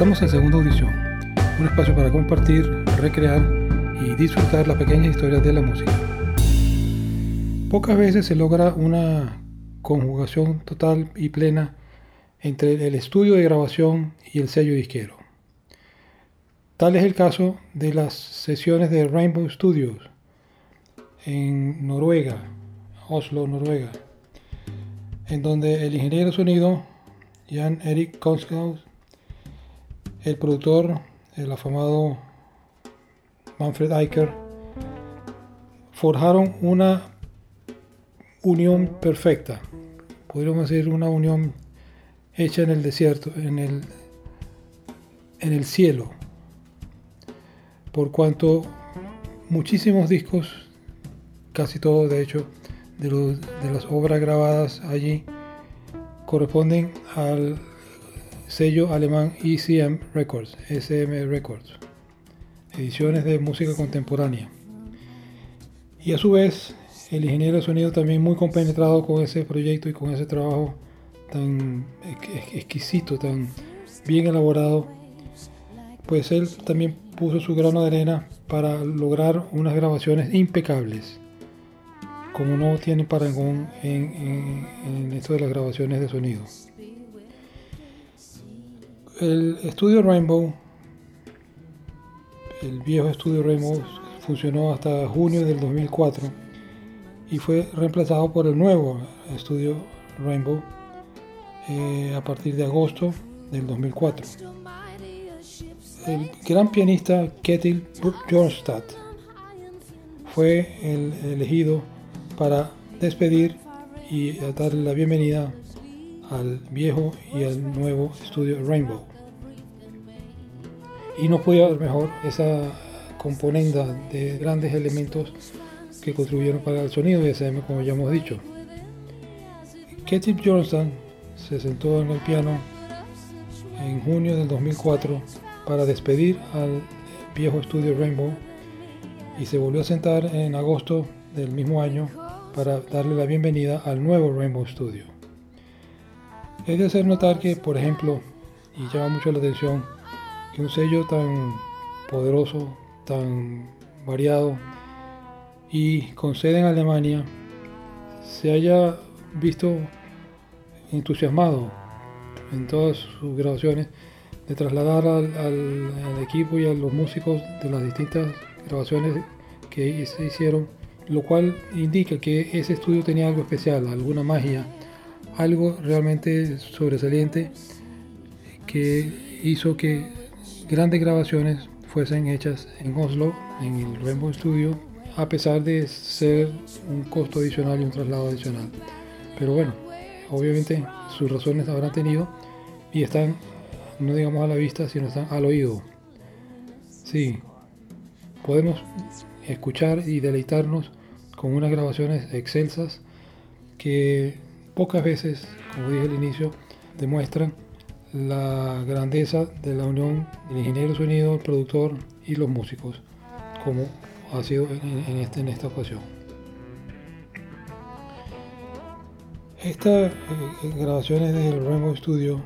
Estamos en segunda audición, un espacio para compartir, recrear y disfrutar las pequeñas historias de la música. Pocas veces se logra una conjugación total y plena entre el estudio de grabación y el sello disquero. Tal es el caso de las sesiones de Rainbow Studios en Noruega, Oslo, Noruega, en donde el ingeniero de sonido Jan Erik Konsgaard el productor, el afamado Manfred Eicher, forjaron una unión perfecta, podríamos decir una unión hecha en el desierto, en el, en el cielo, por cuanto muchísimos discos, casi todos de hecho, de, de las obras grabadas allí, corresponden al sello alemán ECM Records, SM Records, ediciones de música contemporánea. Y a su vez, el ingeniero de sonido también muy compenetrado con ese proyecto y con ese trabajo tan exquisito, tan bien elaborado, pues él también puso su grano de arena para lograr unas grabaciones impecables, como no tiene parangón en, en esto de las grabaciones de sonido. El estudio Rainbow, el viejo estudio Rainbow, funcionó hasta junio del 2004 y fue reemplazado por el nuevo estudio Rainbow eh, a partir de agosto del 2004. El gran pianista Ketil Bjornstad fue el elegido para despedir y darle la bienvenida al viejo y al nuevo estudio Rainbow y no podía haber mejor esa componenda de grandes elementos que contribuyeron para el sonido de SM como ya hemos dicho. Ketty Johnston se sentó en el piano en junio del 2004 para despedir al viejo estudio Rainbow y se volvió a sentar en agosto del mismo año para darle la bienvenida al nuevo Rainbow Studio. Es de hacer notar que, por ejemplo, y llama mucho la atención, que un sello tan poderoso, tan variado y con sede en Alemania se haya visto entusiasmado en todas sus grabaciones de trasladar al, equipo y a los músicos de las distintas grabaciones que se hicieron, lo cual indica que ese estudio tenía algo especial, alguna magia, algo realmente sobresaliente que hizo que grandes grabaciones fuesen hechas en Oslo, en el Rainbow Studio, a pesar de ser un costo adicional y un traslado adicional. Pero bueno, obviamente sus razones habrán tenido y están, no digamos a la vista, sino están al oído. Sí, podemos escuchar y deleitarnos con unas grabaciones excelsas que pocas veces, como dije al inicio, demuestran la grandeza de la unión del ingeniero sonido, el productor y los músicos, como ha sido en, este, esta ocasión. Estas eh, grabaciones del Rainbow Studio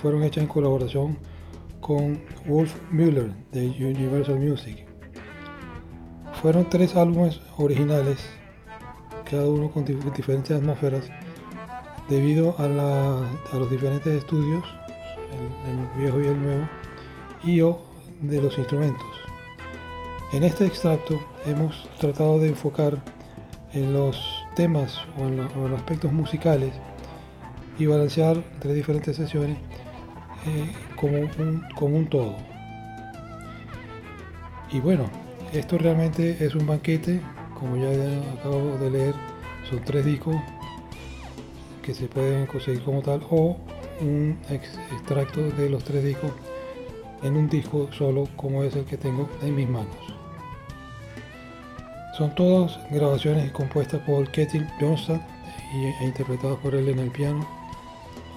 fueron hechas en colaboración con Wolf Müller de Universal Music. Fueron tres álbumes originales, cada uno con diferentes atmósferas, debido a, a los diferentes estudios el, viejo y el nuevo, y o de los instrumentos. En este extracto hemos tratado de enfocar en los temas o en, los aspectos musicales y balancear entre diferentes sesiones eh, como, un, como un todo. Y bueno, esto realmente es un banquete, como ya acabo de leer, son tres discos que se pueden conseguir como tal o un extracto de los tres discos en un disco solo como es el que tengo en mis manos. Son todas grabaciones compuestas por Ketil Johnson e interpretadas por él en el piano.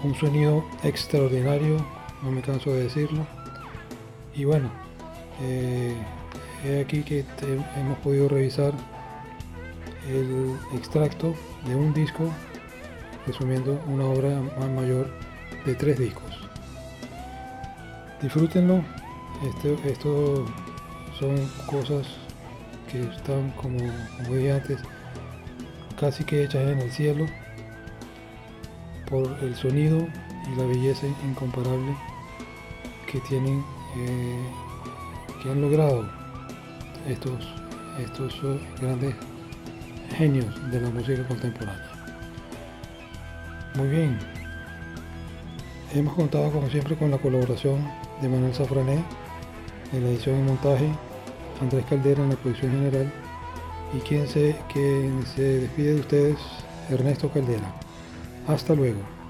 Un sonido extraordinario, no me canso de decirlo. Y bueno, eh, he aquí que hemos podido revisar el extracto de un disco resumiendo una obra más mayor de tres discos. Disfrútenlo. Esto, esto son cosas que están, como, como dije antes, casi que hechas en el cielo por el sonido y la belleza incomparable que tienen, eh, que han logrado estos, estos grandes genios de la música contemporánea. Muy bien, hemos contado como siempre con la colaboración de Manuel Safrané en la edición y montaje, Andrés Caldera en la producción general y quien se, quien se despide de ustedes, Ernesto Caldera. Hasta luego.